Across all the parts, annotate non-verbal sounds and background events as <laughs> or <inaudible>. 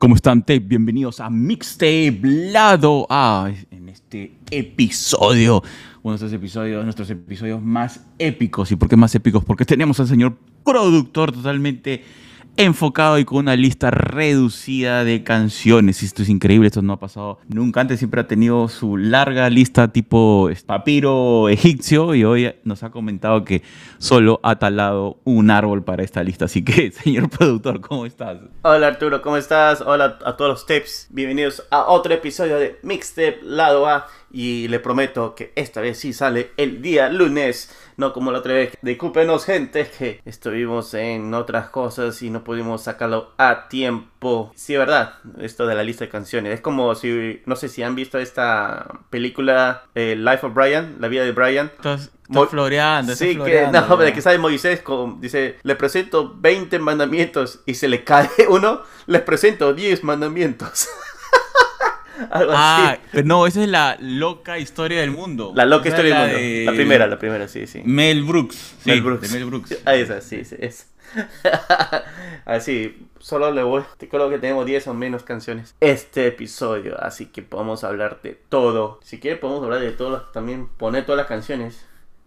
¿Cómo están, Tape? Bienvenidos a Mixtape Lado A. En este episodio, uno de estos episodios, nuestros episodios más épicos. ¿Y por qué más épicos? Porque tenemos al señor productor totalmente enfocado y con una lista reducida de canciones. Esto es increíble, esto no ha pasado nunca antes. Siempre ha tenido su larga lista tipo papiro egipcio y hoy nos ha comentado que solo ha talado un árbol para esta lista. Así que, <laughs> señor productor, ¿cómo estás? Hola Arturo, ¿cómo estás? Hola a todos los tips. Bienvenidos a otro episodio de Mixtape Lado A. Y le prometo que esta vez sí sale el día lunes. No como la otra vez. Discúlpenos, gente, que estuvimos en otras cosas y no pudimos sacarlo a tiempo. Sí, verdad. Esto de la lista de canciones. Es como si. No sé si han visto esta película eh, Life of Brian, la vida de Brian. Estás, estás floreando, Sí, que, floreando, no, pero ya. que sabe Moisés, con- dice, le presento 20 mandamientos y se le cae <laughs> uno, les presento 10 mandamientos. <laughs> <laughs> Algo Ah, así. pero no, esa es la loca historia del mundo. La loca historia del mundo. de La primera, la primera, sí, sí. Mel Brooks. Sí, Mel Brooks. <laughs> de Mel Brooks. Ah, esa, sí, sí, es. <laughs> así, solo le voy. Te creo que tenemos 10 o menos canciones. Este episodio, así que podemos hablar de todo. Si quieres, podemos hablar de todo. También poner todas las canciones.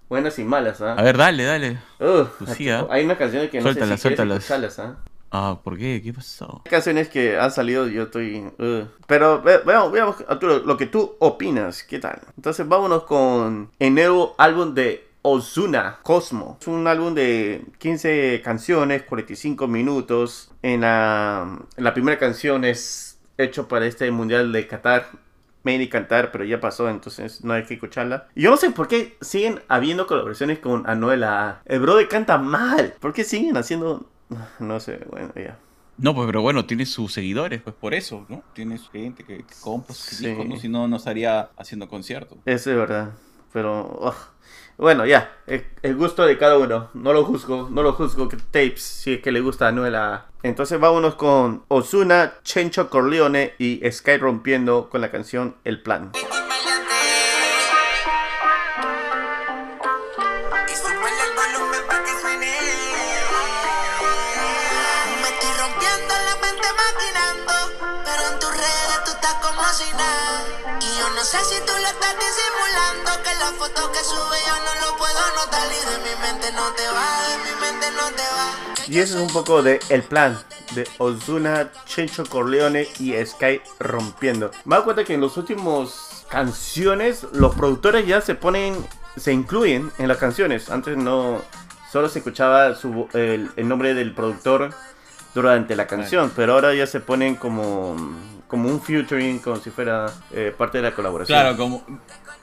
Buenas y malas, ¿ah? A ver, dale, dale. Uh, Pues sí, ¿ah? Hay unas canciones que no Suéltalas, sé si quieres suéltalas. ¿ah? Ah, ¿por qué? ¿Qué pasó? Canciones que han salido, yo estoy... uh. Pero ve- veamos, veamos, Arturo, lo que tú opinas, ¿qué tal? Entonces vámonos con el nuevo álbum de Ozuna, Cosmo. Es un álbum de 15 canciones, 45 minutos. En la, en la primera canción es hecho para este Mundial de Qatar. Y cantar, pero ya pasó, entonces no hay que escucharla. Y yo no sé por qué siguen habiendo colaboraciones con Anuela. El brother canta mal. ¿Por qué siguen haciendo...? No sé, bueno, ya. No, pues, pero bueno, tiene sus seguidores, pues por eso, ¿no? Tiene su gente que, que compra sus Sí. discos, ¿no? Si no, no estaría haciendo conciertos. Eso es verdad. Pero bueno, ya. El, el gusto de cada uno. No lo juzgo. No lo juzgo. Que tapes. Si es que le gusta a Anuela. Entonces vámonos con Osuna, Chencho Corleone y Sky rompiendo con la canción El Plan. Maquinando. Pero en tus redes tú estás como si nada. Y yo no sé si tú lo estás disimulando. Que la foto que sube yo no lo puedo notar. Y de mi mente no te va, de mi mente no te va. Y eso es un poco de El Plan. De Osuna, Chencho Corleone y Sky rompiendo. Me doy cuenta que en los últimos canciones los productores ya se ponen, se incluyen en las canciones. Antes no, solo se escuchaba su, el, el nombre del productor durante la canción, pero ahora ya se ponen como, como un featuring, como si fuera eh, parte de la colaboración. Claro, como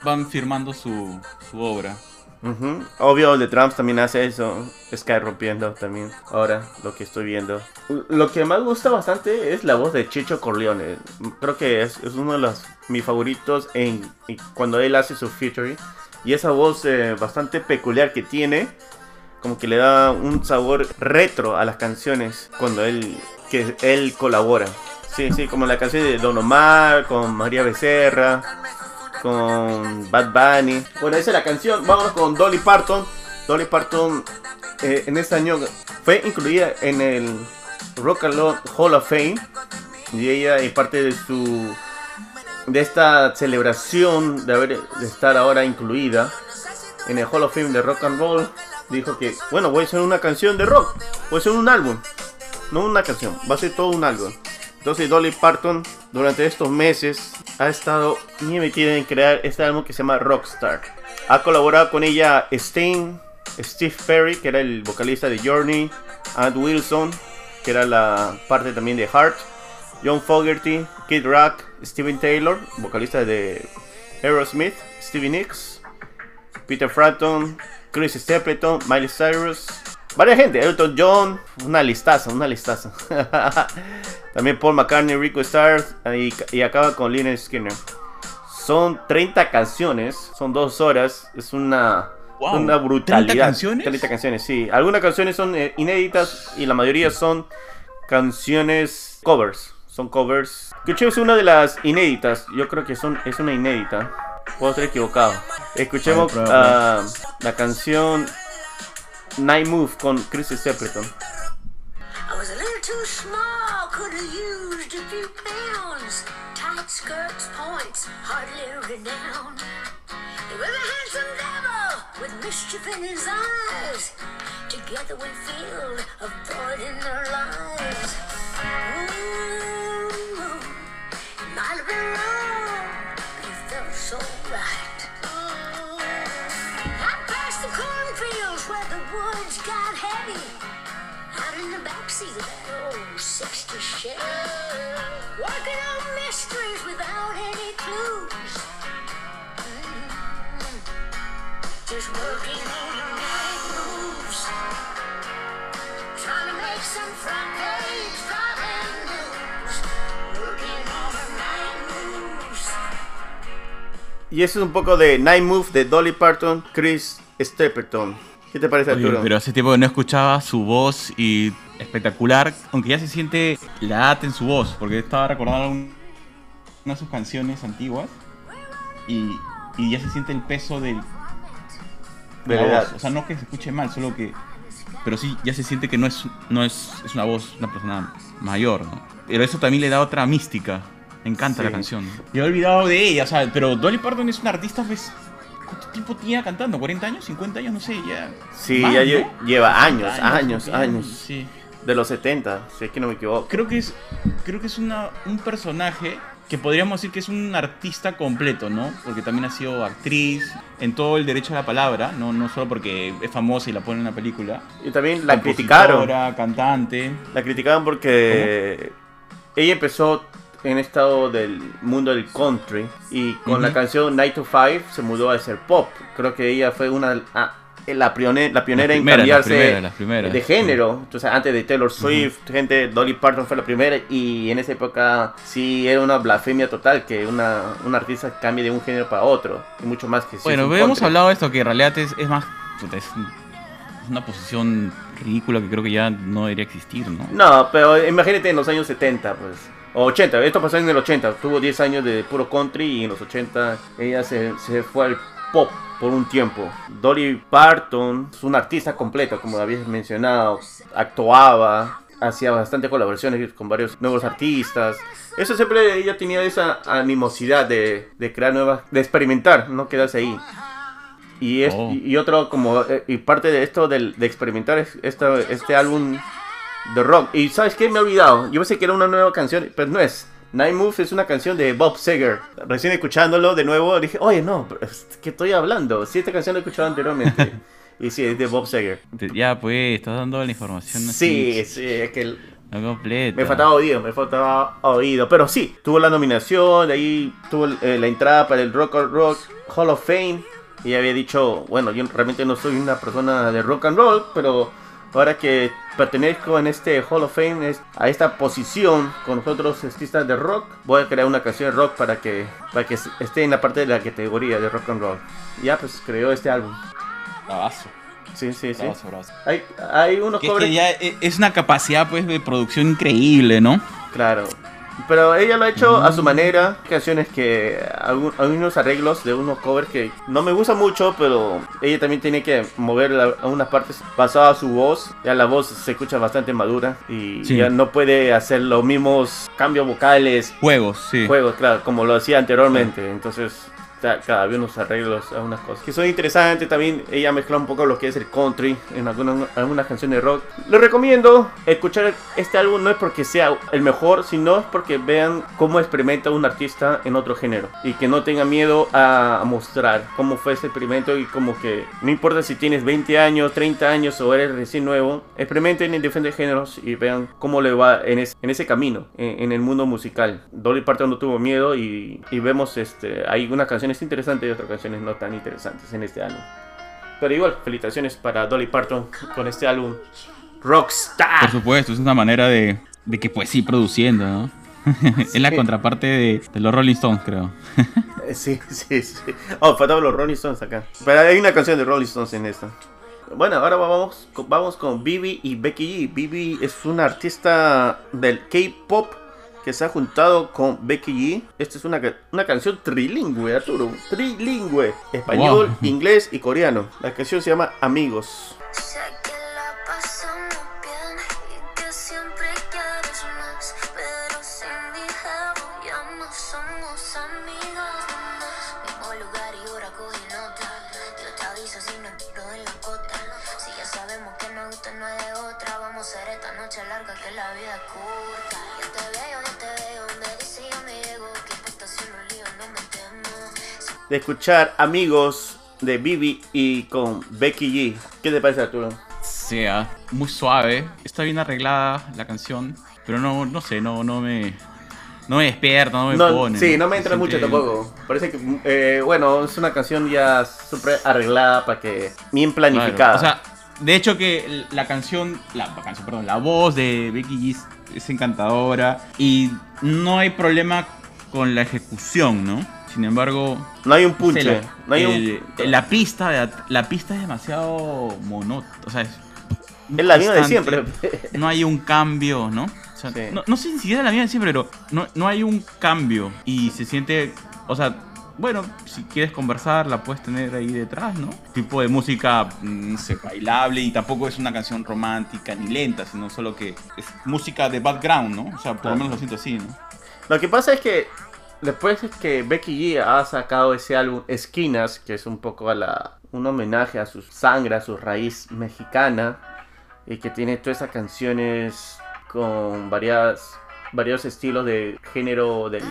van firmando su, su obra. Ujú. Obvio, The Drums también hace eso. Sky rompiendo también. Ahora, lo que estoy viendo. Lo que más gusta bastante es la voz de Chicho Corleone. Creo que es, es uno de los mis favoritos en, en cuando él hace su featuring. Y esa voz eh, bastante peculiar que tiene. Como que le da un sabor retro a las canciones cuando él, que él colabora. Sí, sí, como la canción de Don Omar, con María Becerra con Bad Bunny. Bueno, esa es la canción. Vámonos con Dolly Parton. Dolly Parton eh, en este año fue incluida en el Rock and Roll Hall of Fame. Y ella es parte de su de esta celebración de haber de estar ahora incluida en el Hall of Fame de Rock and Roll. Dijo que, bueno, voy a hacer una canción de rock. Voy a hacer un álbum. No una canción, va a ser todo un álbum. Entonces Dolly Parton durante estos meses ha estado muy metida en crear este álbum que se llama Rockstar. Ha colaborado con ella Sting, Steve Perry, que era el vocalista de Journey, Ant Wilson, que era la parte también de Heart, John Fogerty, Kid Rock, Steven Taylor, vocalista de Aerosmith, Stevie Nicks, Peter Frampton, Chris Stapleton, Miley Cyrus, varias gente, Elton John, una listaza, una listaza. <laughs> También Paul McCartney, Rico Starr y, y acaba con Lynyrd Skinner. Son 30 canciones, son dos horas, es una, Wow, una brutalidad. 30 canciones? 30 canciones, sí. Algunas canciones son eh, inéditas y la mayoría son canciones covers. Son covers. Escuchemos una de las inéditas. Yo creo que son, es una inédita. Puedo estar equivocado. Escuchemos ah, la canción Night Move con Chris Stapleton. I was a little too small, could have used a few pounds. Tight skirts, points, hardly renowned. He was a handsome devil with mischief in his eyes. Together we feel a void in our lives. Out of that old 60 Chevy. Working on mysteries without any clues. Just working on the night moves. Trying to make some front page driving news. Working on the night moves. Y eso es un poco de Night Move de Dolly Parton, Chris Stapleton. ¿Qué te parece, Oye, Arturo? pero hace tiempo que no escuchaba su voz y espectacular, aunque ya se siente la edad en su voz, porque estaba recordando un- una de sus canciones antiguas y, y ya se siente el peso del, De la voz. O sea, no que se escuche mal, solo que. Pero sí, ya se siente que no es, no es, es una voz, una persona mayor, ¿no? Pero eso también le da otra mística. Me encanta Sí. la canción. Yo he olvidado de ella, o sea, pero Dolly Parton es una artista, pues. ¿Cuánto tiempo tenía cantando? ¿40 años? ¿50 años? No sé, ya. Sí, más, ya lleva años, años, bien, años. Sí. De los 70, si es que no me equivoco. Creo que es, creo que es una, un personaje que podríamos decir que es un artista completo, ¿no? Porque también ha sido actriz en todo el derecho a la palabra, no, no solo porque es famosa y la pone en una película. Y también la criticaron. Cantante. La criticaban porque ella empezó en estado del mundo del country y con la Ujú. canción Night to Five se mudó a ser pop. Creo que ella fue una ah, la, prione- la pionera en cambiarse primeras, primeras, de sí. género. Entonces antes de Taylor Swift, gente, Dolly Parton fue la primera y en esa época sí era una blasfemia total que una, una artista cambie de un género para otro y mucho más que Bueno, hemos hablado de esto, que en realidad es, es más... es, un- es una posición ridícula que creo que ya no debería existir, ¿no? No, pero imagínate en los años 70, pues. O 80, esto pasó en el 80. Tuvo 10 años de puro country y en los 80 ella se, se fue al pop por un tiempo. Dolly Parton es una artista completa, como habías mencionado. Actuaba, hacía bastante colaboraciones con varios nuevos artistas. Eso siempre ella tenía esa animosidad de, de crear nuevas, de experimentar, no quedarse ahí. Y, es, Oh. y otro como eh, y parte de esto del- de experimentar es esta- este álbum de rock. Y ¿sabes qué? Me he olvidado. Yo pensé que era una nueva canción, pero no es. Night Moves es una canción de Bob Seger. Recién escuchándolo de nuevo dije, oye, no, ¿qué estoy hablando? Sí, esta canción la he escuchado anteriormente. <laughs> y sí, es de Bob Seger. Ya, pues, estás dando la información Sí, así, sí, es que el- no completa. me faltaba oído, me faltaba oído. Pero sí, tuvo la nominación, de ahí tuvo eh, la entrada para el Rock and Rock Hall of Fame. Y había dicho, bueno, yo realmente no soy una persona de rock and roll, pero ahora que pertenezco en este Hall of Fame, es- a esta posición con otros artistas de rock, voy a crear una canción de rock para que, para que esté en la parte de la categoría de rock and roll. Y ya, pues creó este álbum. Bravazo, Sí, sí, sí. bravazo. Hay, hay unos Que es que ya e- es una capacidad, pues, de producción increíble, ¿no? Claro. Pero ella lo ha hecho a su manera. Canciones que. Algunos arreglos de unos covers que no me gusta mucho, pero ella también tiene que mover la- algunas partes basado a su voz. Ya la voz se escucha bastante madura y Sí. ya no puede hacer los mismos cambios vocales, Juegos, sí. juegos, claro, como lo hacía anteriormente. Entonces. Ca- Cada vez unos arreglos, algunas cosas que son interesantes. También ella mezcla un poco lo que es el country en algunas, algunas canciones de rock. Les recomiendo escuchar este álbum, no es porque sea el mejor, sino es porque vean cómo experimenta un artista en otro género. Y que no tenga miedo a mostrar cómo fue ese experimento y como que no importa si tienes 20 años, 30 años o eres recién nuevo, experimenten en diferentes géneros y vean cómo le va en, es- en ese camino, en, en el mundo musical. Dolly Parton no tuvo miedo y, y vemos este, hay unas canciones interesantes y otras canciones no tan interesantes en este álbum. Pero igual, felicitaciones para Dolly Parton con este álbum Por Rockstar. supuesto, es una manera de, de que pues sí produciendo, ¿no? <laughs> es la contraparte de, de los Rolling Stones, creo. <laughs> Eh, Sí, <laughs> sí, sí. Oh, faltaban los Rolling Stones acá. Pero hay una canción de Rolling Stones en esta. Bueno, ahora vamos, con- vamos con Bibi y Becky G. Bibi es una artista del K-pop que se ha juntado con Becky G. Esta es una, una canción trilingüe, Arturo. Trilingüe. Español, Wow. inglés y coreano. La canción se llama Amigos. De escuchar Amigos de Bibi y con Becky G. ¿Qué te parece, Arturo? sea muy suave. Está bien arreglada la canción, pero no, no sé, no, no me. No me despierta, no me No, pone. sí, no me entra mucho tampoco. Parece que, eh, bueno, es una canción ya súper arreglada para que. Bien planificada. Claro, O sea, de hecho que la canción, la, canción, perdón, la voz de Becky G es encantadora y no hay problema con la ejecución, ¿no? Sin embargo, no hay un punche. la, no hay el- un. la pista, de- la pista es demasiado monótona, o sea, es, es la misma de siempre. no hay un cambio, ¿no? O sea, Sí. no, no sé si es la misma de siempre, pero no, no hay un cambio y se siente, o sea, bueno, si quieres conversar la puedes tener ahí detrás, ¿no? Tipo de música, mm, no sé, bailable y tampoco es una canción romántica ni lenta, sino solo que es música de background, ¿no? O sea, por lo menos lo siento así, ¿no? Lo que pasa es que después es que Becky G ha sacado ese álbum Esquinas, que es un poco a la un homenaje a su sangre, a su raíz mexicana, y que tiene todas esas canciones con varias varios estilos de género del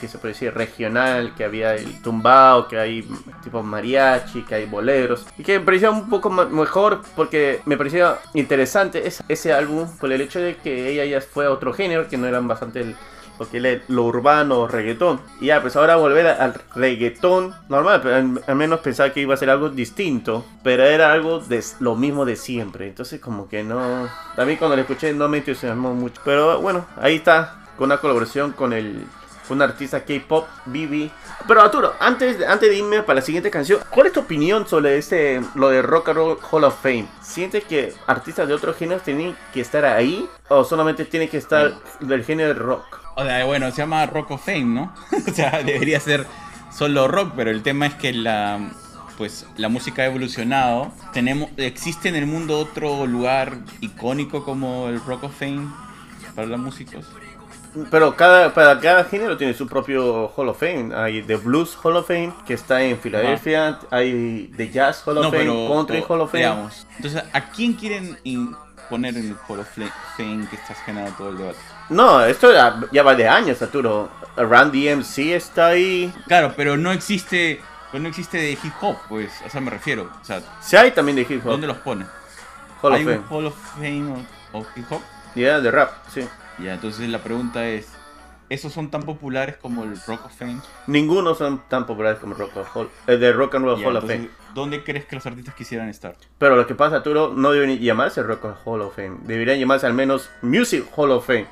que se puede decir regional, que había el tumbao, que hay tipo mariachi, que hay boleros, y que me parecía un poco mejor porque me parecía interesante ese, álbum por el hecho de que ella ya fue a otro género que no eran bastante lo que era lo urbano reggaetón. Y ya, pues ahora volver a- al reggaetón normal, pero al, menos pensaba que iba a ser algo distinto, pero era algo de lo mismo de siempre. Entonces como que no... También cuando lo escuché no me entusiasmó mucho. Pero bueno, ahí está, con una colaboración con el... con Un artista K-pop, Bibi. Pero Arturo, antes, de- antes de irme para la siguiente canción, ¿cuál es tu opinión sobre este, lo de Rock and Roll Hall of Fame? ¿Sientes que artistas de otros géneros tienen que estar ahí? ¿O solamente tienen que estar del género de rock? O sea, bueno, se llama Rock of Fame, ¿no? <laughs> o sea, debería ser solo rock, pero el tema es que la pues la música ha evolucionado. Tenemos existe en el mundo otro lugar icónico como el Rock of Fame para los músicos. Pero cada, para cada género tiene su propio Hall of Fame. Hay The Blues Hall of Fame, que está en Filadelfia. Hay The Jazz Hall of Fame, Country pero, Hall of Fame. veamos. Entonces, ¿a quién quieren poner en el Hall of Fame que está generando todo el debate? No, esto ya, ya va de años, Arturo. Randy MC está ahí. Claro, pero no existe, pero no existe de hip hop, pues, a eso me refiero. O sea, Sí hay también de hip hop. ¿dónde los pone? Hall of ¿Hay Fame. un Hall of Fame o, o hip hop? Ya, de rap, sí. Ya, entonces la pregunta es, ¿esos son tan populares como el Rock of Fame? Ninguno son tan populares como Rock, and Roll- eh, de Rock and Roll Ya, Hall of Fame. ¿Dónde crees que los artistas quisieran estar? Pero lo que pasa, Arturo, no deben llamarse Rock and Hall of Fame. Deberían llamarse al menos Music Hall of Fame.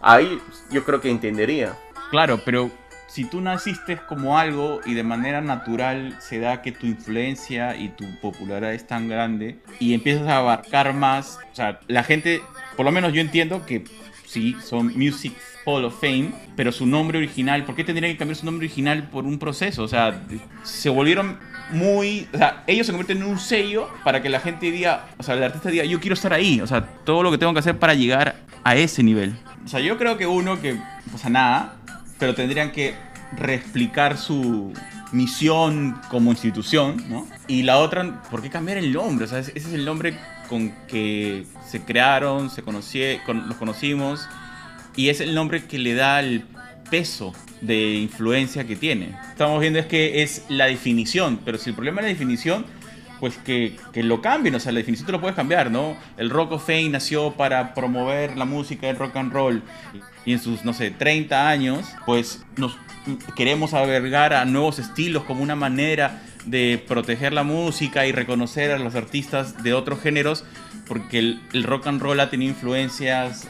Ahí yo creo que entendería. Claro, pero si tú naciste como algo y de manera natural se da que tu influencia y tu popularidad es tan grande y empiezas a abarcar más, o sea, la gente, por lo menos yo entiendo que sí, son Music Hall of Fame, pero su nombre original, ¿por qué tendrían que cambiar su nombre original por un proceso? O sea, se volvieron muy, o sea, ellos se convierten en un sello para que la gente diga, o sea, el artista diga, yo quiero estar ahí, o sea, todo lo que tengo que hacer para llegar a ese nivel. O sea, yo creo que uno que, o sea, nada, pero tendrían que reexplicar su misión como institución, ¿no? Y la otra, ¿por qué cambiar el nombre? O sea, ese es el nombre con que se crearon, se conocí, con- los conocimos, y es el nombre que le da el peso de influencia que tiene. Estamos viendo es que es la definición, pero si el problema es la definición, pues que, que lo cambien, o sea, la definición te lo puedes cambiar, ¿no? El Rock of Fame nació para promover la música del rock and roll y en sus, no sé, 30 años, pues nos queremos albergar a nuevos estilos como una manera de proteger la música y reconocer a los artistas de otros géneros, porque el, el rock and roll ha tenido influencias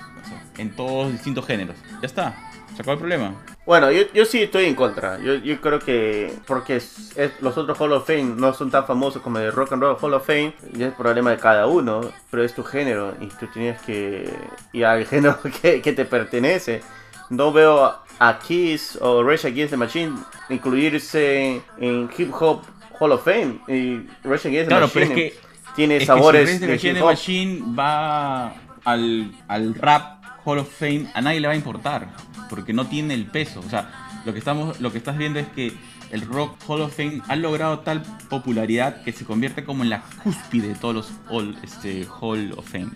en todos distintos géneros. Ya está, se acabó el problema. Bueno, yo, yo sí estoy en contra. Yo, yo creo que porque es- es- los otros Hall of Fame no son tan famosos como el Rock and Roll Hall of Fame, y es problema de cada uno, pero es tu género y tú tienes que ir al género <laughs> que, que te pertenece. No veo a Kiss o Rage Against the Machine incluirse en Hip Hop Hall of Fame. Y Rage Against Claro, pero Machine es que tiene Es que sabores si de Rage Against. Machine va al, al rap Hall of Fame, a nadie le va a importar. porque no tiene el peso. O sea, lo que, estamos, lo que estás viendo es que el Rock Hall of Fame ha logrado tal popularidad que se convierte como en la cúspide de todos los Hall, este, Hall of Fame.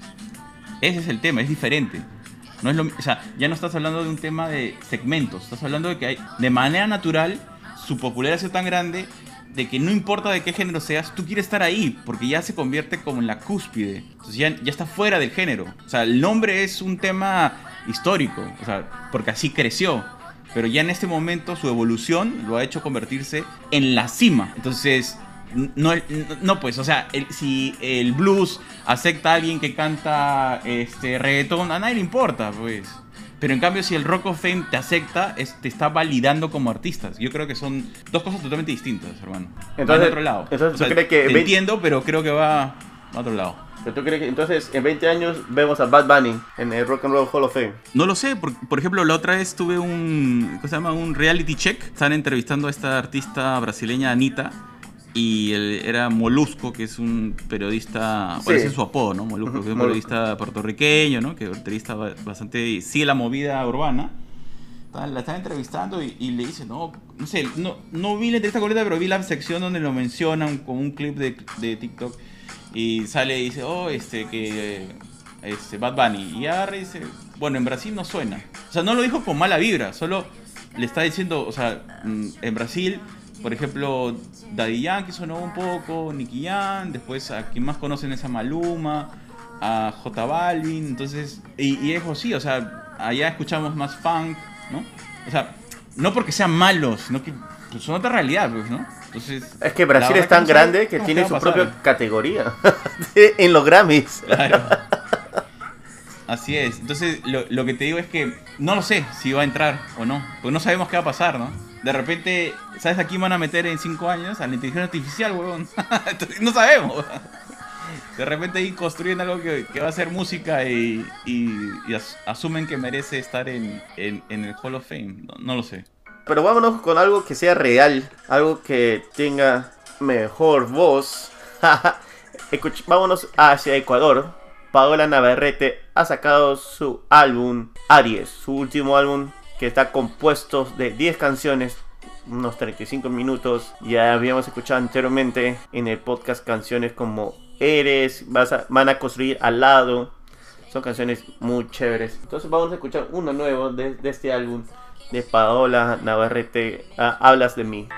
Ese es el tema, es diferente. No es lo, o sea, ya no estás hablando de un tema de segmentos, estás hablando de que hay, de manera natural su popularidad sido tan grande de que no importa de qué género seas, tú quieres estar ahí, porque ya se convierte como en la cúspide. Entonces ya, ya está fuera del género. O sea, el nombre es un tema histórico, o sea, porque así creció. Pero ya en este momento su evolución lo ha hecho convertirse en la cima. Entonces, no, no pues, o sea, si el blues acepta a alguien que canta este reggaetón, a nadie le importa, pues. Pero en cambio, si el Rock of Fame te acepta, es- te está validando como artistas. Yo creo que son dos cosas totalmente distintas, hermano. Va Entonces- otro lado. entonces, ¿tú crees que te ve- entiendo, pero creo que va a otro lado. ¿Pero tú crees que entonces en 20 años vemos a Bad Bunny en el Rock and Roll Hall of Fame? No lo sé, por, por ejemplo, la otra vez tuve un, ¿cómo se llama? Un reality check. Estaban entrevistando a esta artista brasileña, Anita, y él era Molusco, que es un periodista, Sí. bueno, ese es su apodo, ¿no? Molusco, que es un periodista puertorriqueño, ¿no? Que entrevista ba- bastante, sigue la movida urbana. La están entrevistando y, y le dice, no, no sé, no, no vi la entrevista completa, pero vi la sección donde lo mencionan con un clip de, de TikTok y sale y dice, oh, este, que este, Bad Bunny. Y agarra y dice, bueno, en Brasil no suena. O sea, no lo dijo con mala vibra, solo le está diciendo, o sea, mm, en Brasil, por ejemplo, Daddy Yankee sonó un poco, Nicky Jam, después a quien más conocen es a Maluma, a J Balvin, entonces, y, y es así, o sea, allá escuchamos más funk, ¿no? O sea, no porque sean malos, sino que pues, son otra realidad, pues, ¿no? Entonces, Es que Brasil es tan grande que tiene su pasar. propia categoría <laughs> en los Grammys. Claro. <laughs> Así es. Entonces, lo, lo que te digo es que no lo sé si va a entrar o no. Porque no sabemos qué va a pasar, ¿no? De repente, ¿sabes a quién van a meter en 5 años? A la inteligencia artificial, huevón. <laughs> No sabemos. De repente ahí construyen algo que, va a ser música y, y- y as- asumen que merece estar en, el Hall of Fame. No, no lo sé. Pero vámonos con algo que sea real, algo que tenga mejor voz. <laughs> Escuch- vámonos hacia Ecuador. Paola Navarrete ha sacado su álbum Aries, su último álbum que está compuesto de 10 canciones, unos 35 minutos. Ya habíamos escuchado anteriormente en el podcast canciones como Eres, vas a- van a construir al lado. Son canciones muy chéveres. Entonces vamos a escuchar uno nuevo de, este álbum de Paola Navarrete, ah, Hablas de mí.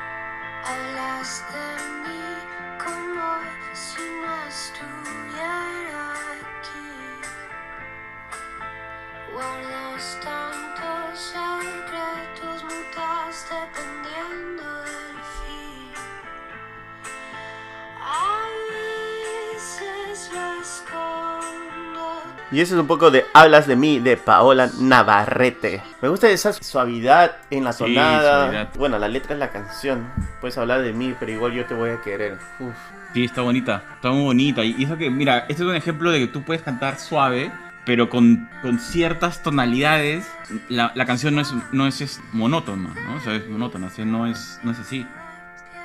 Y eso es un poco de Hablas de mí de Paola Navarrete. Me gusta esa suavidad en la Sí, tonada. suavidad. Bueno, la letra es la canción. Puedes hablar de mí, pero igual yo te voy a querer. Uf. Sí, está bonita, está muy bonita. Y eso que, mira, este es un ejemplo de que tú puedes cantar suave, pero con, con ciertas tonalidades. La, la canción no es, no es, es monótona, ¿no? O sea, es monótona, o sea, no es, no es así.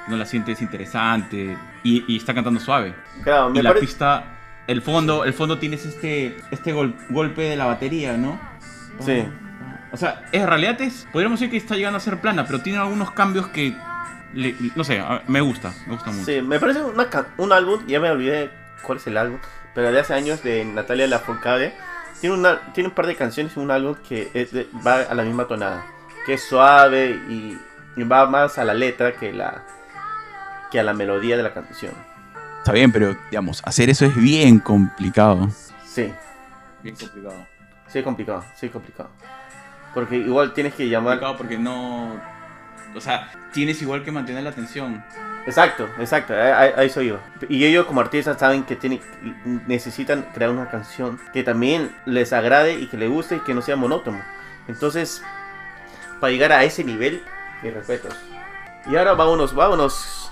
No la sientes interesante y, y está cantando suave. Claro, me y la parece. pista, el fondo, el fondo tienes este, este gol- golpe de la batería, ¿no? Sí. O sea, en realidad es, podríamos decir que está llegando a ser plana, pero tiene algunos cambios que, le- no sé, me gusta, me gusta mucho. Sí, me parece una un álbum, ya me olvidé cuál es el álbum, pero de hace años de Natalia Lafourcade. Tiene, una, tiene un par de canciones y un álbum que es de- va a la misma tonada, que es suave y, y va más a la letra que, la, que a la melodía de la canción. Está bien, pero digamos, hacer eso es bien complicado. Sí, Bien complicado. sí es complicado, sí es complicado. Porque igual tienes que llamar... Complicado porque no. O sea, tienes igual que mantener la atención. Exacto, exacto, a, a- a eso iba. Y ellos como artistas saben que tienen, necesitan crear una canción que también les agrade y que les guste y que no sea monótono. Entonces, para llegar a ese nivel, mis respetos. Y ahora vámonos, vámonos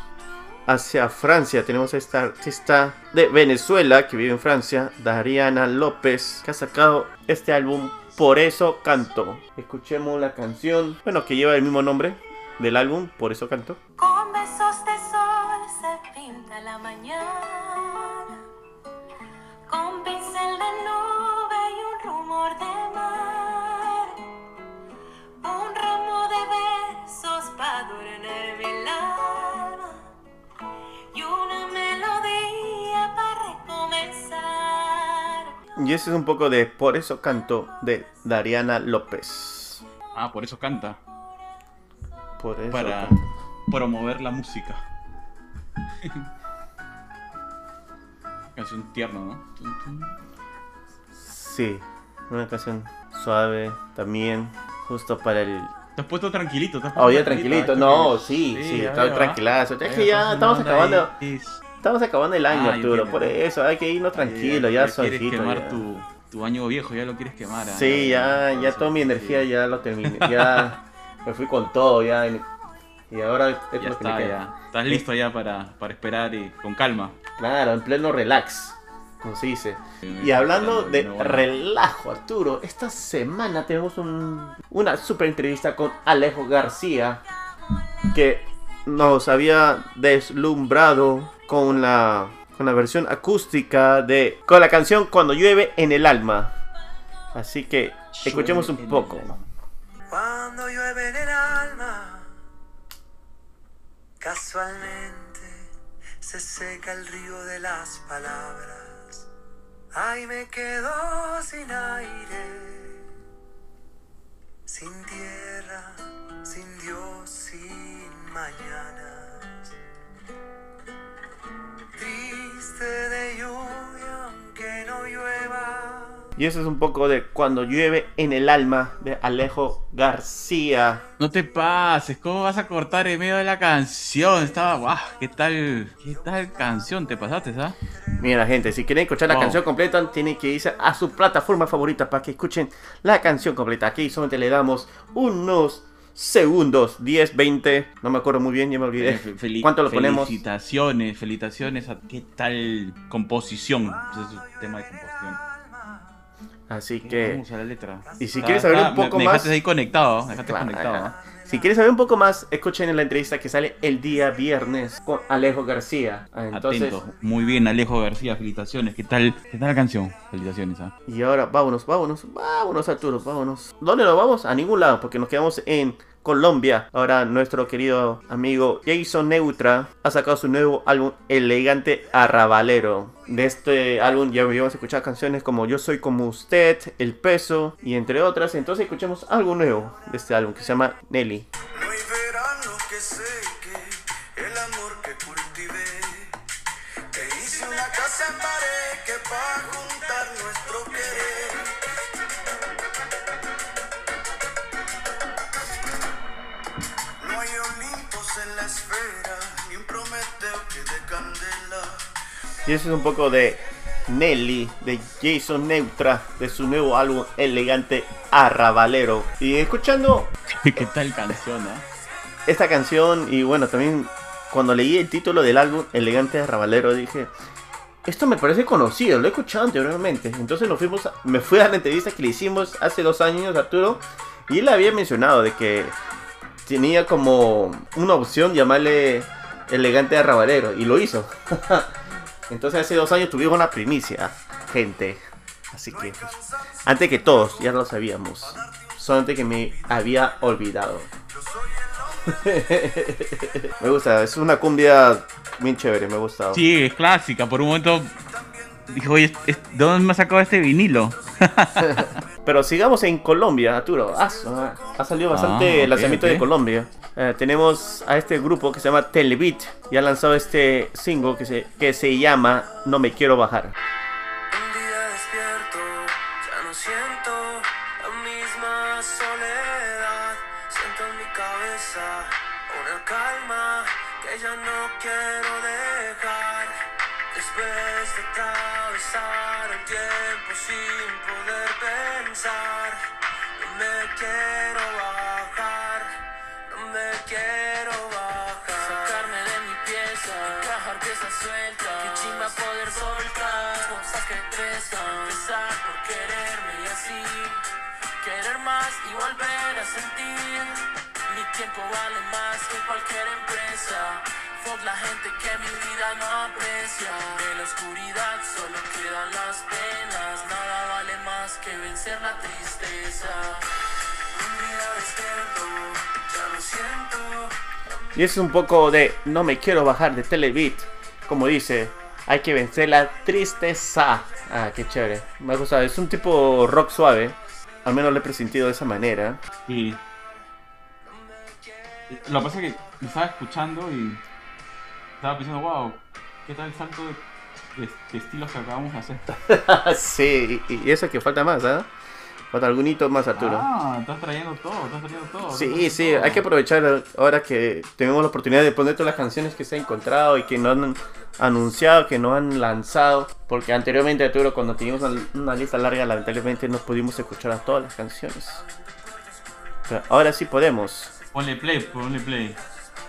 hacia Francia. Tenemos a esta artista de Venezuela que vive en Francia, Dariana López, que ha sacado este álbum Por eso canto. Escuchemos la canción, bueno, que lleva el mismo nombre del álbum, Por eso canto. Con besos de sol se pinta la mañana, con pincel de nube y un rumor de Y ese es un poco de Por eso canto de Dariana López. Ah, por eso canta. Por eso Para promover la música. <laughs> Canción tierno, ¿no? Sí, una canción suave también, justo para el... Te has puesto tranquilito, te has Oh, puesto ya tranquilito, no, sí, sí, está ¿ah? tranquilazo. Es que ya estamos acabando. Estamos acabando el año, Ah, Arturo, entiendo. por eso hay que irnos tranquilo, ya, quieres suavecito. quemar ya. Tu, tu año viejo, ya lo quieres quemar. ah, Sí, ya, ya toda mi sí. energía ya lo terminé, ya <laughs> me fui con todo, ya, y ahora es Ya lo que me está, queda. ya. Estás listo ya para, para esperar y con calma. Claro, en pleno relax, como se dice. Y hablando de No, bueno. relajo, Arturo, esta semana tenemos un- una super entrevista con Alejo García que nos había deslumbrado con la, con la versión acústica de con la canción Cuando llueve en el alma. Así que escuchemos un poco. Cuando llueve en el alma, casualmente se seca el río de las palabras. Ay, me quedo sin aire, sin tierra, sin Dios, sin mañanas. Y eso es un poco de Cuando llueve en el alma de Alejo García. No te pases, ¿cómo vas a cortar en medio de la canción? Estaba, guau, ¿qué tal? ¿Qué tal canción te pasaste, ah? Mira, gente, si quieren escuchar la canción completa, tienen que irse a su plataforma favorita para que escuchen la canción completa. Aquí solamente le damos unos segundos, 10, 20, no me acuerdo muy bien, ya me olvidé. Fel- ¿Cuánto lo ponemos? Felicitaciones, felicitaciones a qué tal composición. Ese es un tema de composición. Así que, Vamos a la letra. y si Está- quieres saber está- un poco me más, ahí conectado, Claro, conectado. ¿ah? si quieres saber un poco más, escuchen la entrevista que sale el día viernes con Alejo García. Ah, Entonces, Atento. Muy bien, Alejo García, felicitaciones. ¿Qué tal, qué tal la canción? Felicitaciones, ¿ah? y ahora vámonos, vámonos, vámonos Arturo, vámonos. ¿Dónde nos vamos? A ningún lado, porque nos quedamos en Colombia. Ahora nuestro querido amigo Jason Neutra ha sacado su nuevo álbum Elegante Arrabalero. De este álbum ya habíamos escuchado canciones como Yo soy como usted, El peso y entre otras. Entonces escuchemos algo nuevo de este álbum que se llama Nelly. Y eso es un poco de Nelly, de Jason Neutra, de su nuevo álbum Elegante Arrabalero. Y escuchando <laughs> ¿Qué tal canción, ah? esta canción y bueno, también cuando leí el título del álbum Elegante Arrabalero dije, esto me parece conocido, lo he escuchado anteriormente. Entonces nos fuimos, a- me fui a la entrevista que le hicimos hace dos años Arturo y él había mencionado de que tenía como una opción llamarle Elegante Arrabalero y lo hizo. <laughs> Entonces hace dos años tuvimos una primicia, gente. Así que, antes que todos, ya lo sabíamos. Solamente que me había olvidado. <laughs> me gusta, es una cumbia bien chévere, me ha gustado. Sí, es clásica. Por un momento dijo, oye, ¿de dónde me ha sacado este vinilo? <laughs> Pero sigamos en Colombia, Arturo. Ah, ha salido bastante Ah, el ok, lanzamiento de Colombia. Eh, tenemos a este grupo que se llama Televit y ha lanzado este single que se, que se llama No me quiero bajar. Un día despierto, ya no siento la misma soledad. Siento en mi cabeza una calma que ya no quiero dejar. Después de atravesar el tiempo sin poder pensar, no me quiero bajar, no me quiero bajar. Sacarme de mi pieza, dejar piezas sueltas. Qué chimba poder soltar cosas que pesan. Empezar por quererme y así querer más y volver a sentir. Mi tiempo vale más que cualquier empresa. Fuck la gente que mi vida no aprecia. De la oscuridad solo quedan las penas. Nada vale más que vencer la tristeza. Un día despierto, ya lo siento. Y es un poco de No me quiero bajar de Televit. Como dice, Hay que vencer la tristeza. Ah, qué chévere. Me ha gustado. Es un tipo rock suave. Al menos lo he presentido de esa manera. Y lo que pasa es que me estaba escuchando y estaba pensando, wow, ¿qué tal el salto de, de- de estilos que acabamos de hacer? <laughs> sí, y, y eso que falta más, ¿ah? Falta algún hito más, Arturo. Ah, estás trayendo todo, estás trayendo todo. Sí, sí, todo. hay que aprovechar ahora que tenemos la oportunidad de poner todas las canciones que se han encontrado y que no han anunciado, que no han lanzado. Porque anteriormente, Arturo, cuando teníamos una, una lista larga, lamentablemente no pudimos escuchar a todas las canciones. Pero ahora sí podemos. Ponle play, ponle play.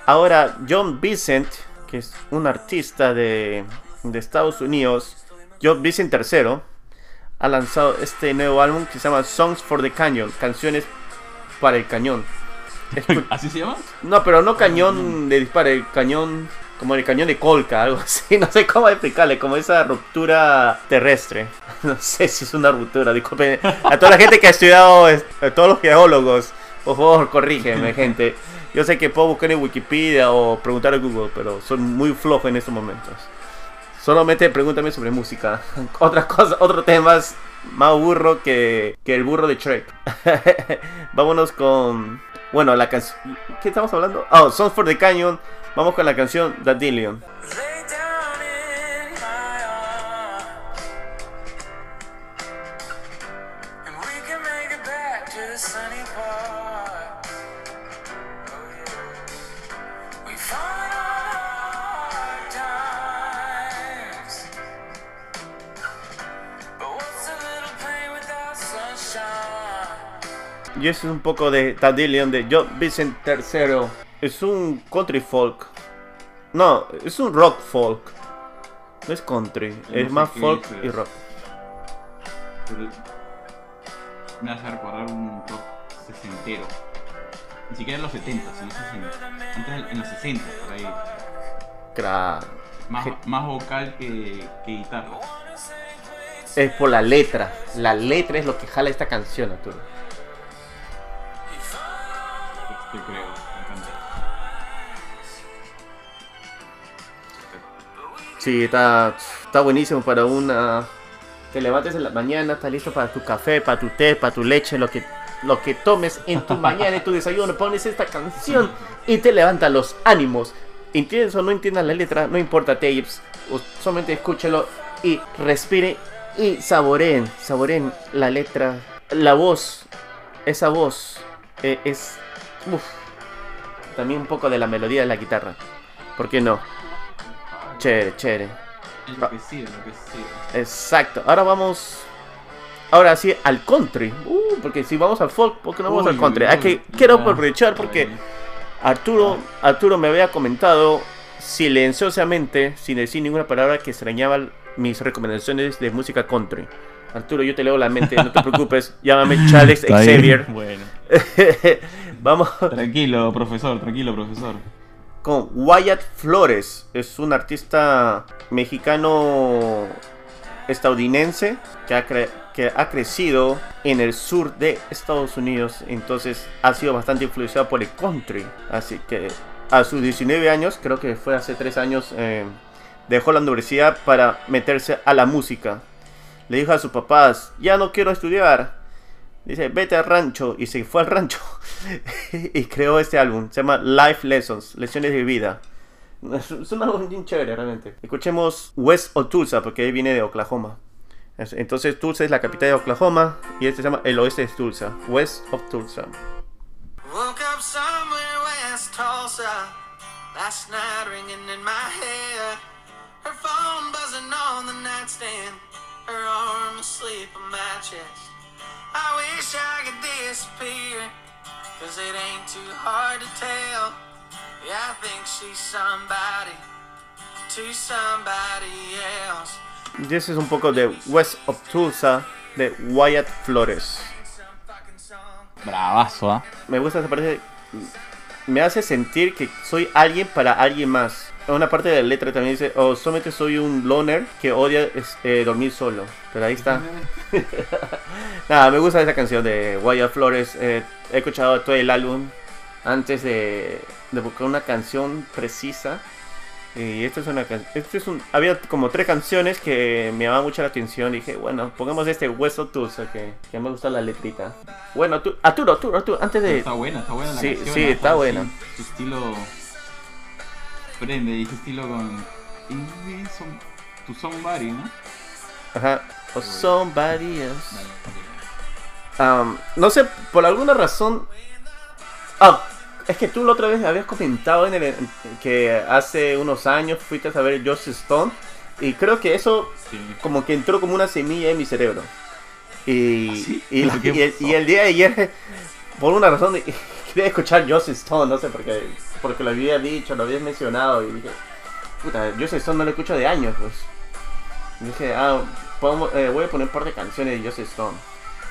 Ahora, John Vincent, que es un artista de, de Estados Unidos, John Vincent III, ha lanzado este nuevo álbum que se llama Songs for the Canyon, canciones para el cañón. Escu- <laughs> ¿Así se llama? no, pero no cañón de disparo, el cañón como el cañón de Colca, algo <laughs> así, no sé cómo explicarle, como esa ruptura terrestre. <laughs> No sé si es una ruptura, disculpen. A toda la gente que ha estudiado, es- a todos los geólogos, por favor, corrígeme, gente. Yo sé que puedo buscar en Wikipedia o preguntar a Google, pero soy muy flojo en estos momentos. Solamente pregúntame sobre música. <laughs> Otra cosa, otro tema es más burro que, que el burro de Shrek. <laughs> Vámonos con. Bueno, la canción. ¿Qué estamos hablando? Oh, Songs for the Canyon. Vamos con la canción Dandelion. Y eso es un poco de Dandelion de John Vincent III. Es un country folk. No, es un rock folk. No es country, es más folk y rock. Pero me hace recordar un rock sesentero. Ni siquiera en los 70, sino 60. Antes en los 60, por ahí. Cra- Más, Je- más vocal que, que guitarra. Es por la letra. La letra es lo que jala esta canción, Arturo. Yo creo. Sí, está, está buenísimo para una... Te levantes en la mañana, estás listo para tu café, para tu té, para tu leche, lo que, lo que tomes en tu mañana, en tu desayuno, pones esta canción y te levanta los ánimos. Entiendes o no entiendas la letra, no importa tapes, solamente escúchalo y respire y saboreen, saboreen la letra, la voz, esa voz eh, es... uf, también un poco de la melodía de la guitarra. ¿Por qué no? Chévere, chévere. Enloquecido, enloquecido. Exacto. Ahora vamos. Ahora sí al country. Uh, porque si vamos al folk, ¿por qué no vamos Uy, al country? uy, Hay que, quiero aprovechar porque Arturo, Arturo me había comentado silenciosamente, sin decir ninguna palabra, que extrañaba mis recomendaciones de música country. Arturo, yo te leo la mente, no te <laughs> preocupes. Llámame Charles. Xavier. Bueno. <laughs> vamos Tranquilo, profesor, tranquilo, profesor. con Wyatt Flores. Es un artista mexicano estadounidense que ha, cre- que ha crecido en el sur de Estados Unidos. Entonces ha sido bastante influenciado por el country. Así que a sus 19 años, creo que fue hace 3 años, eh, dejó la universidad para meterse a la música. Le dijo a sus papás, ya no quiero estudiar. Dice, vete al rancho. Y se fue al rancho. <laughs> y creó este álbum. Se llama Life Lessons, Lecciones de Vida. Es un álbum bien chévere realmente. Escuchemos West of Tulsa, porque ahí viene de Oklahoma. Es- Entonces Tulsa es la capital de Oklahoma y este se llama el oeste de Tulsa. West of Tulsa. Woke up somewhere west Tulsa. Last night ringing in my head. Her phone buzzing on the nightstand. Her arm asleep on my chest. I wish I could disappear. Cause it ain't too hard to tell. Yeah, I think she's somebody to somebody else. Y ese es un poco de West of Tulsa de Wyatt Flores. Bravazo, ¿ah? Me gusta esa parte. Me hace sentir que soy alguien para alguien más. Una parte de la letra también dice, oh, solamente soy un loner que odia eh, dormir solo. Pero ahí está. <laughs> Nada, me gusta esa canción de Wyatt Flores. eh, he escuchado todo el álbum antes de, de buscar una canción precisa. Y esta es una este es un había como tres canciones que me llamaban mucho la atención. Dije, bueno, pongamos este Hueso Tusa que, que me gusta la letrita. Bueno, tú, Arturo, Arturo, Arturo, antes de Está buena, está buena la Sí, canción. sí, ¿no? está buena. Su estilo prende y su estilo con... Tu somebody, ¿no? Ajá. O somebody else. Um, no sé, por alguna razón. Ah, es que tú la otra vez habías comentado en el, que hace unos años fuiste a ver Joss Stone. Y creo que eso Sí. como que entró como una semilla en mi cerebro. Y, ¿Ah, sí? y, la- ¿Qué y el, pasó? y el día de ayer, <laughs> por una razón, <laughs> quería escuchar Joss Stone. No sé por qué. Porque lo había dicho, lo habías mencionado. Y dije, puta, Joss Stone no lo escucho de años. Pues. Y dije, ah, pongo- eh, voy a poner un par de canciones de Joss Stone.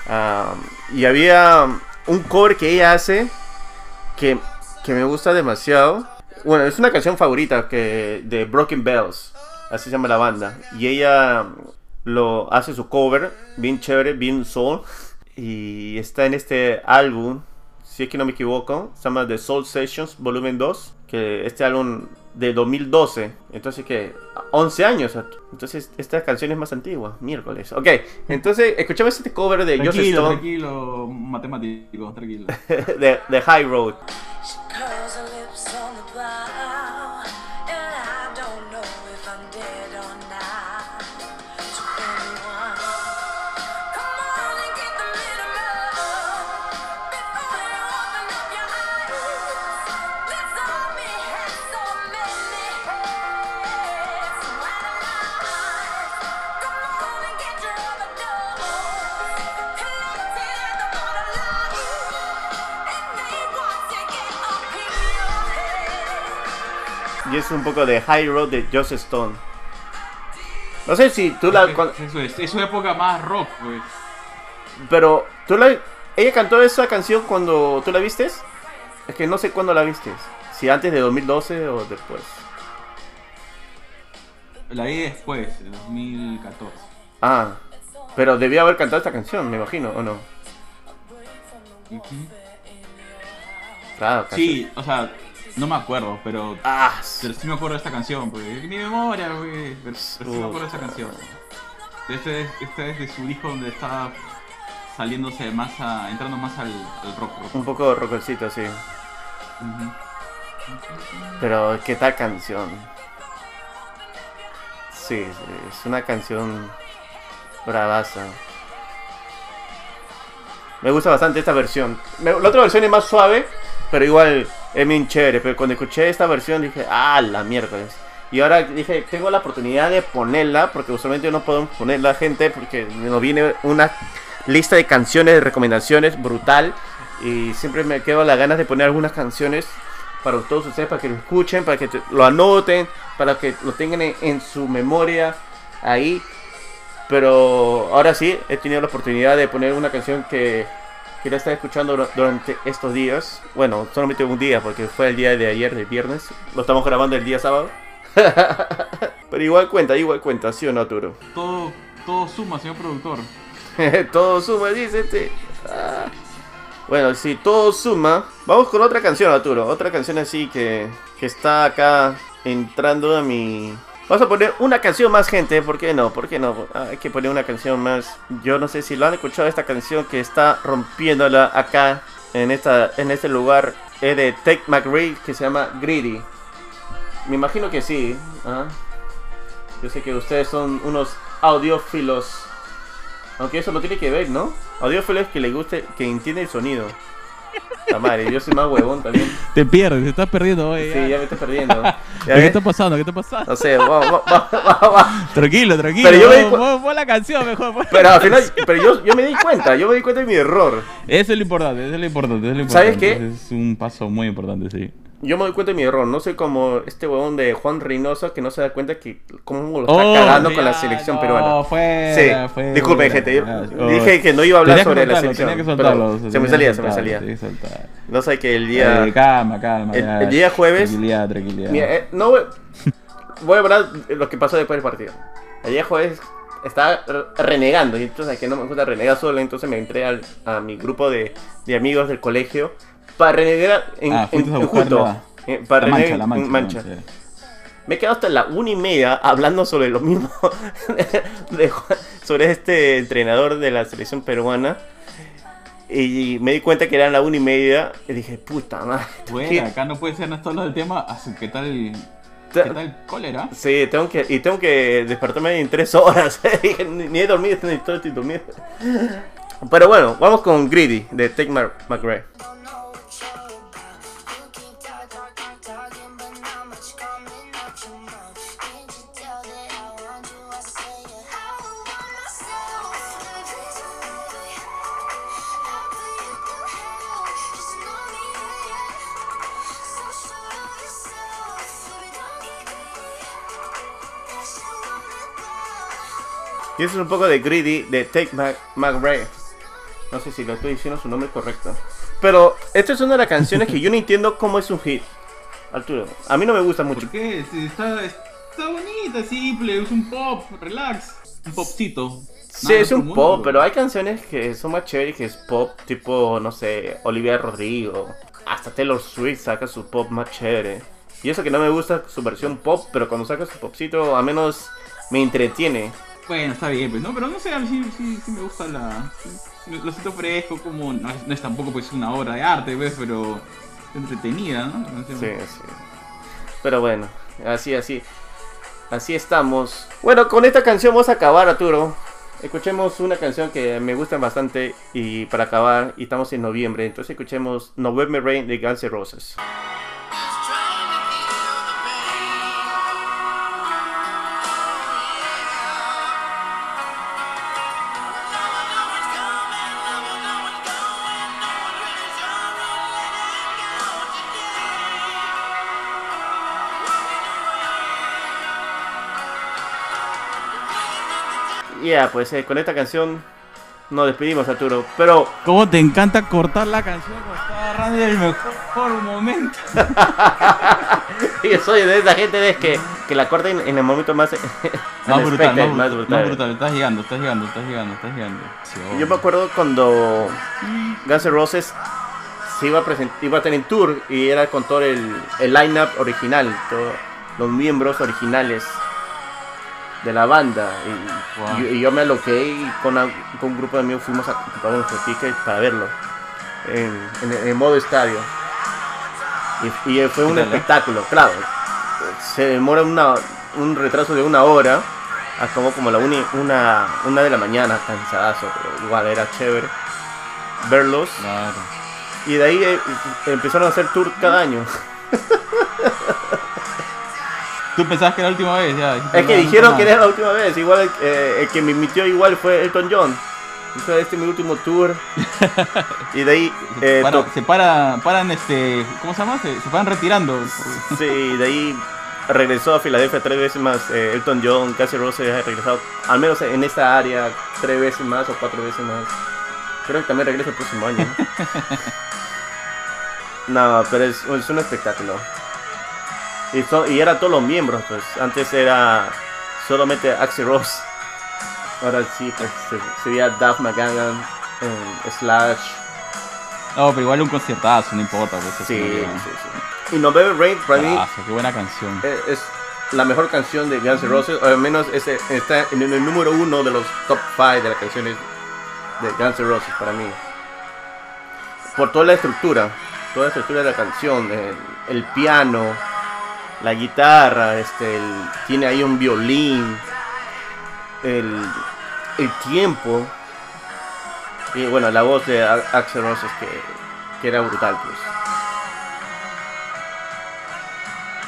Ah, y había un cover que ella hace que, que me gusta demasiado. Bueno, es una canción favorita que de Broken Bells, así se llama la banda. Y ella lo hace su cover, bien chévere, bien soul. Y está en este álbum, si es que no me equivoco, se llama The Soul Sessions Volumen 2, que este álbum de 2012, entonces que 11 años, entonces esta canción es más antigua, miércoles. Ok, entonces escuchamos este cover de Tranquilo, Stone tranquilo, matemático, tranquilo. <laughs> de, de High Road. Y es un poco de High Road de Joss Stone. No sé si tú la... Eso es, es su época más rock, pues. Pero tú la... Ella cantó esa canción cuando tú la vistes. Es que no sé cuándo la vistes. Si antes de 2012 o después. La vi después, en 2014. Ah, pero debía haber cantado esta canción, me imagino, ¿o no? Ujú. Claro, Sí, o sea, no me acuerdo, pero, Ah, pero sí me acuerdo de esta canción, porque mi memoria, güey. Pero, sí me acuerdo de esta canción. Este es, este es de su disco donde está saliéndose más a. entrando más al, al rock. rock. un poco rockercito, sí. Pero, ¿qué tal canción? Sí, es una canción bravaza. Me gusta bastante esta versión. La otra versión es más suave, pero igual es bien chévere. Pero cuando escuché esta versión dije, ah, la miércoles. Y ahora dije, tengo la oportunidad de ponerla, porque usualmente no podemos ponerla, gente, porque nos viene una lista de canciones, de recomendaciones brutal. Y siempre me quedo las ganas de poner algunas canciones para todos ustedes, para que lo escuchen, para que lo anoten, para que lo tengan en, en su memoria ahí. Pero ahora sí, he tenido la oportunidad de poner una canción que, que la estaba escuchando dur- durante estos días. Bueno, solamente un día, porque fue el día de ayer, el viernes. Lo estamos grabando el día sábado. <laughs> Pero igual cuenta, igual cuenta, ¿sí o no, Arturo? Todo, todo suma, señor productor. <laughs> todo suma, dice este. Ah. Bueno, si todo suma, vamos con otra canción, Arturo. Otra canción así que, que está acá entrando a mi. Vamos a poner una canción más, gente. ¿Por qué no? ¿Por qué no? Ah, hay que poner una canción más. Yo no sé si lo han escuchado esta canción que está rompiéndola acá en esta en este lugar. Es de Take McRae que se llama Greedy. Me imagino que sí. ¿ah? Yo sé que ustedes son unos audiófilos. Aunque eso no tiene que ver, ¿no? Audiófilos que le guste, que entiende el sonido. La madre, yo soy más huevón también. Te pierdes, te estás perdiendo, oye. Sí, ya me estoy perdiendo. <laughs> ¿Qué está pasando? ¿Qué está pasando? No sé, vamos, vamos, vamos, vamos. Tranquilo, tranquilo. Pero yo me di pon- cu- pon- pon la canción mejor. pon Pero al final, pero yo, yo me di cuenta, yo me di cuenta de mi error. Eso es lo importante, eso es lo importante, eso es lo importante. ¿Sabes qué? Es un paso muy importante, sí. Yo me doy cuenta de mi error. No soy como este huevón de Juan Reynoso que no se da cuenta que cómo lo está Oh, cagando con la ya, selección no, peruana. fuera, Sí, fuera, disculpen, gente. yo dije que no iba a hablar sobre la selección. que soltarlo, se me salía, se me salía. soltar. No sé que el día. Eh, calma, calma. el- ya. el día jueves- Tranquilidad, tranquilidad. Mira, eh, no voy, voy a hablar lo que pasó después del partido. Ayer jueves estaba re- renegando y entonces que no me gusta renegar solo, entonces me entré al- a mi grupo de, de amigos del colegio para renegar en, Ah, en, la- eh, para la mancha, renegar la en mancha. mancha. la mancha. Me he quedado hasta la una y media hablando sobre lo mismo. <laughs> de sobre este entrenador de la selección peruana. Y me di cuenta que eran la una y media. Y dije, puta madre. Bueno, acá no puede ser no solo del tema. ah, su- ¿Qué tal? ¿Qué tal cólera? Sí, tengo que, y tengo que despertarme en tres horas. <laughs> Ni, ni he dormido, <laughs> ni estoy, dormido. Pero bueno, vamos con Greedy de Take My McRae. Y eso es un poco de Greedy de Take McRae. No sé si lo estoy diciendo su nombre correcto. Pero esta es una de las canciones que yo no entiendo cómo es un hit. Arturo, a mí no me gusta mucho. ¿Por qué? Está, está bonita, simple, es un pop, relax. Un popcito. Sí, Nada es un pop, mundo. pero hay canciones que son más chéveres que es pop, tipo, no sé, Olivia Rodrigo. Hasta Taylor Swift saca su pop más chévere. Y eso que no me gusta su versión pop, pero cuando saca su popcito, al menos me entretiene. Bueno, está bien, pues no, pero no sé, a mí sí, sí, sí me gusta la. sí, lo siento fresco, como. No es, no es tampoco pues una obra de arte, pues, pero. entretenida, ¿no? La canción. Sí, sí. Pero bueno, así, así. Así estamos. Bueno, con esta canción vamos a acabar, Arturo. Escuchemos una canción que me gusta bastante y para acabar, y estamos en noviembre, entonces escuchemos November Rain de Guns N' Roses. Ya, pues eh, con esta canción nos despedimos, Arturo. Pero ¿Cómo te encanta cortar la canción cuando está agarrando el mejor momento? <laughs> yo soy de esa gente de que, que la corten en el momento más, <laughs> Más brutal, más, más brutal, más brutal. Estás llegando, estás llegando, estás llegando, estás llegando. Sí, oh. Yo me acuerdo cuando Guns N' Roses se iba a, present- iba a tener tour y era con todo el, el line-up original, todos los miembros originales de la banda. Y, Wow. y- y yo me aloqué y con, un grupo de amigos fuimos a comprar nuestro ticket para verlo en, en- en modo estadio. Y, y fue un ¿Qué tal, eh? espectáculo, claro. Se demora una, un retraso de una hora. Acabó como la uni- una, una de la mañana, cansadazo, pero igual era chévere verlos. Claro. Y de ahí eh, empezaron a hacer tour cada año. <laughs> Tú pensabas que era la última vez, ya. Es que "No, dijeron no, que no". era la última vez. Igual eh, el que me emitió igual fue Elton John. Dijo, este es mi último tour. <laughs> y de ahí... eh, Para- se para, paran este, ¿cómo se llama? Se, se van retirando. Sí, de ahí regresó a Filadelfia tres veces más. eh, Elton John, Cassie Rose ha regresado, al menos en esta área, tres veces más o cuatro veces más. Creo que también regresa el próximo año. <laughs> no, pero es, es un espectáculo. Y, so- y eran todos los miembros, pues. Antes era solamente Axel Rose. Ahora sí, pues se- sería Duff McGangan, eh, Slash. No, pero igual un conciertazo, no importa. Pues, Sí, sí, no- sí. Y November Rain, para mí, qué buena canción. Eh, es la mejor canción de Guns N' Roses, o al menos es, está en el número uno de los top 5 de las canciones de Guns N' Roses para mí. Por toda la estructura, toda la estructura de la canción, el, el piano, la guitarra, este, el- tiene ahí un violín, el, el tiempo y bueno, la voz de Axel Roses que, que era brutal pues.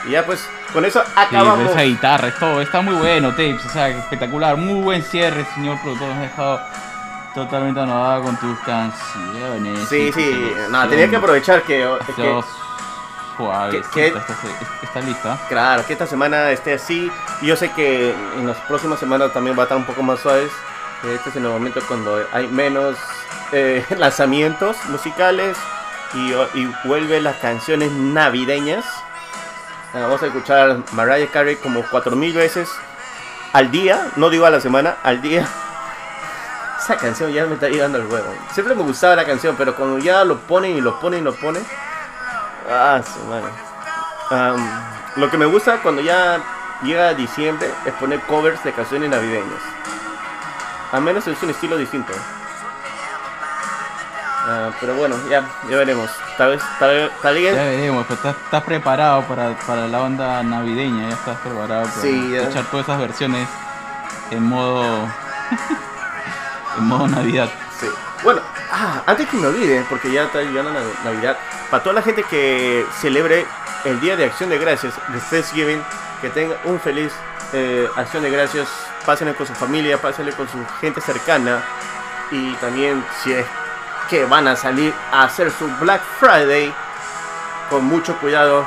Y ya pues, con eso Sí, acabamos. pero esa guitarra, es todo, está muy bueno, Tapes, o sea, espectacular, muy buen cierre, señor productor, nos ha dejado totalmente anodado con tus canciones. Sí, sí, selección. no, tenía que aprovechar que, suave, que- está, está lista. claro, que esta semana esté así. Y yo sé que en las próximas semanas también va a estar un poco más suaves. Este es el momento cuando hay menos eh, <laughs> lanzamientos musicales y, y vuelve las canciones navideñas. Ah, Vamos a escuchar Mariah Carey como 4000 veces al día, no digo a la semana, al día. <laughs> Esa canción ya me está llegando al huevo. Siempre me gustaba la canción, pero cuando ya lo ponen y lo ponen y lo ponen. Ah, su madre. Lo que me gusta cuando ya llega diciembre es poner covers de canciones navideñas. Al menos es un estilo distinto. Ah, pero bueno, ya, ya veremos. Tal vez, tal tal vez- Ya veremos, pero estás, estás preparado para, para la onda navideña, ya estás preparado para Sí, ya. echar todas esas versiones en modo. <laughs> en modo Navidad. Sí. Bueno, ah, antes que me olvide, porque ya está llegando la Navidad, para toda la gente que celebre el Día de Acción de Gracias, de Thanksgiving, que tenga un feliz eh, Acción de Gracias, pásenle con su familia, pásenle con su gente cercana, y también si es que van a salir a hacer su Black Friday, con mucho cuidado,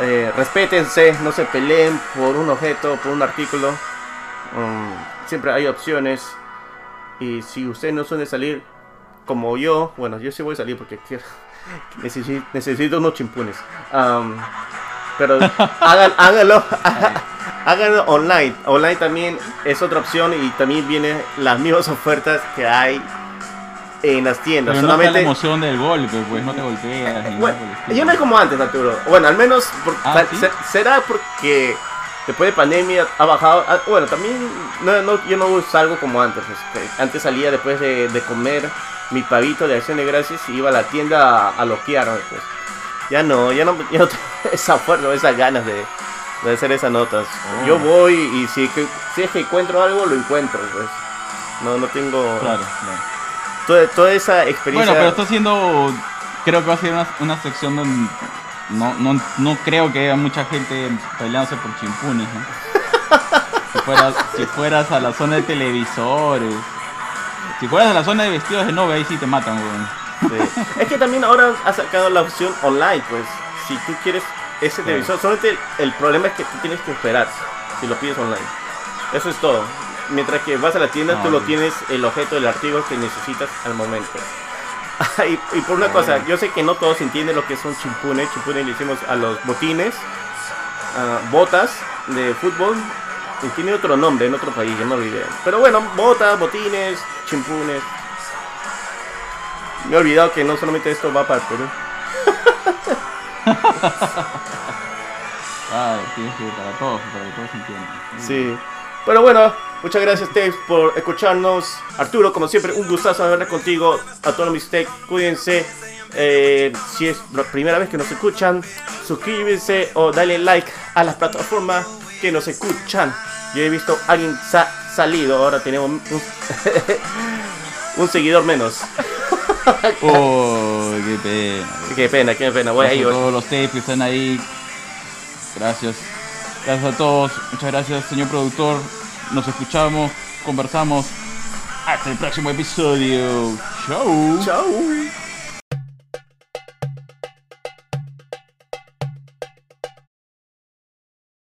eh, respétense, no se peleen por un objeto, por un artículo, Mm, siempre hay opciones. Y si ustedes no suelen salir como yo, bueno, yo sí voy a salir porque quiero, <laughs> necesito, necesito unos chimpunes. Am, pero <laughs> hagan, háganlo, <laughs> háganlo online. Online también es otra opción y también vienen las mismas ofertas que hay en las tiendas. Pero no está la Solamente emoción del golpe, pues no te golpeas. bueno, ya no es como antes, Arturo. Bueno, al menos por- Ah, será porque después de pandemia ha bajado. ah, Bueno, también no, no- yo no salgo como antes. que antes salía después de, de comer mi pavito de acción de gracias y iba a la tienda a, a loquearme. Pues. Ya no, ya no, ya no <laughs> esa fuerza, esas ganas de, de hacer esas notas. Oh. Yo voy y si, que- si es que encuentro algo, lo encuentro. Pues. No, no tengo Claro, claro. toda, toda esa experiencia. Bueno, pero está haciendo. Creo que va a ser una, una sección donde. No, no, no creo que haya mucha gente peleándose por chimpunes. Si fueras, si fueras a la zona de televisores. Si fueras a la zona de vestidos de novia, ahí sí te matan, weón. Sí. Es que también ahora ha sacado la opción online, pues. Si tú quieres ese televisor, solamente el problema es que tú tienes que esperar si lo pides online. Eso es todo. Mientras que vas a la tienda, tú lo tienes el objeto, el artículo que necesitas al momento. <laughs> y, y por una cosa, yo sé que no todos entienden lo que son chimpunes. Chimpunes le decimos a los botines, botas de fútbol. Y tiene otro nombre en otro país, ya me olvidé. Pero bueno, botas, botines, chimpunes. Me he olvidado que no solamente esto va para el Perú. <laughs> Ah, para todos, para que todos entiendan. Sí. Pero bueno, muchas gracias, Tex, por escucharnos. Arturo, como siempre, un gustazo hablar contigo. A todos mis Tex, cuídense. Eh, si es la primera vez que nos escuchan, suscríbanse o dale like a las plataformas que nos escuchan. Yo he visto a alguien sa- salido, ahora tenemos un, un <laughs> seguidor menos. <laughs> Oh, qué pena. Qué pena, qué pena. Voy a todos los tapes que están ahí. Gracias. Gracias a todos. Muchas gracias, señor productor. Nos escuchamos, conversamos. Hasta el próximo episodio. Chau. Chao.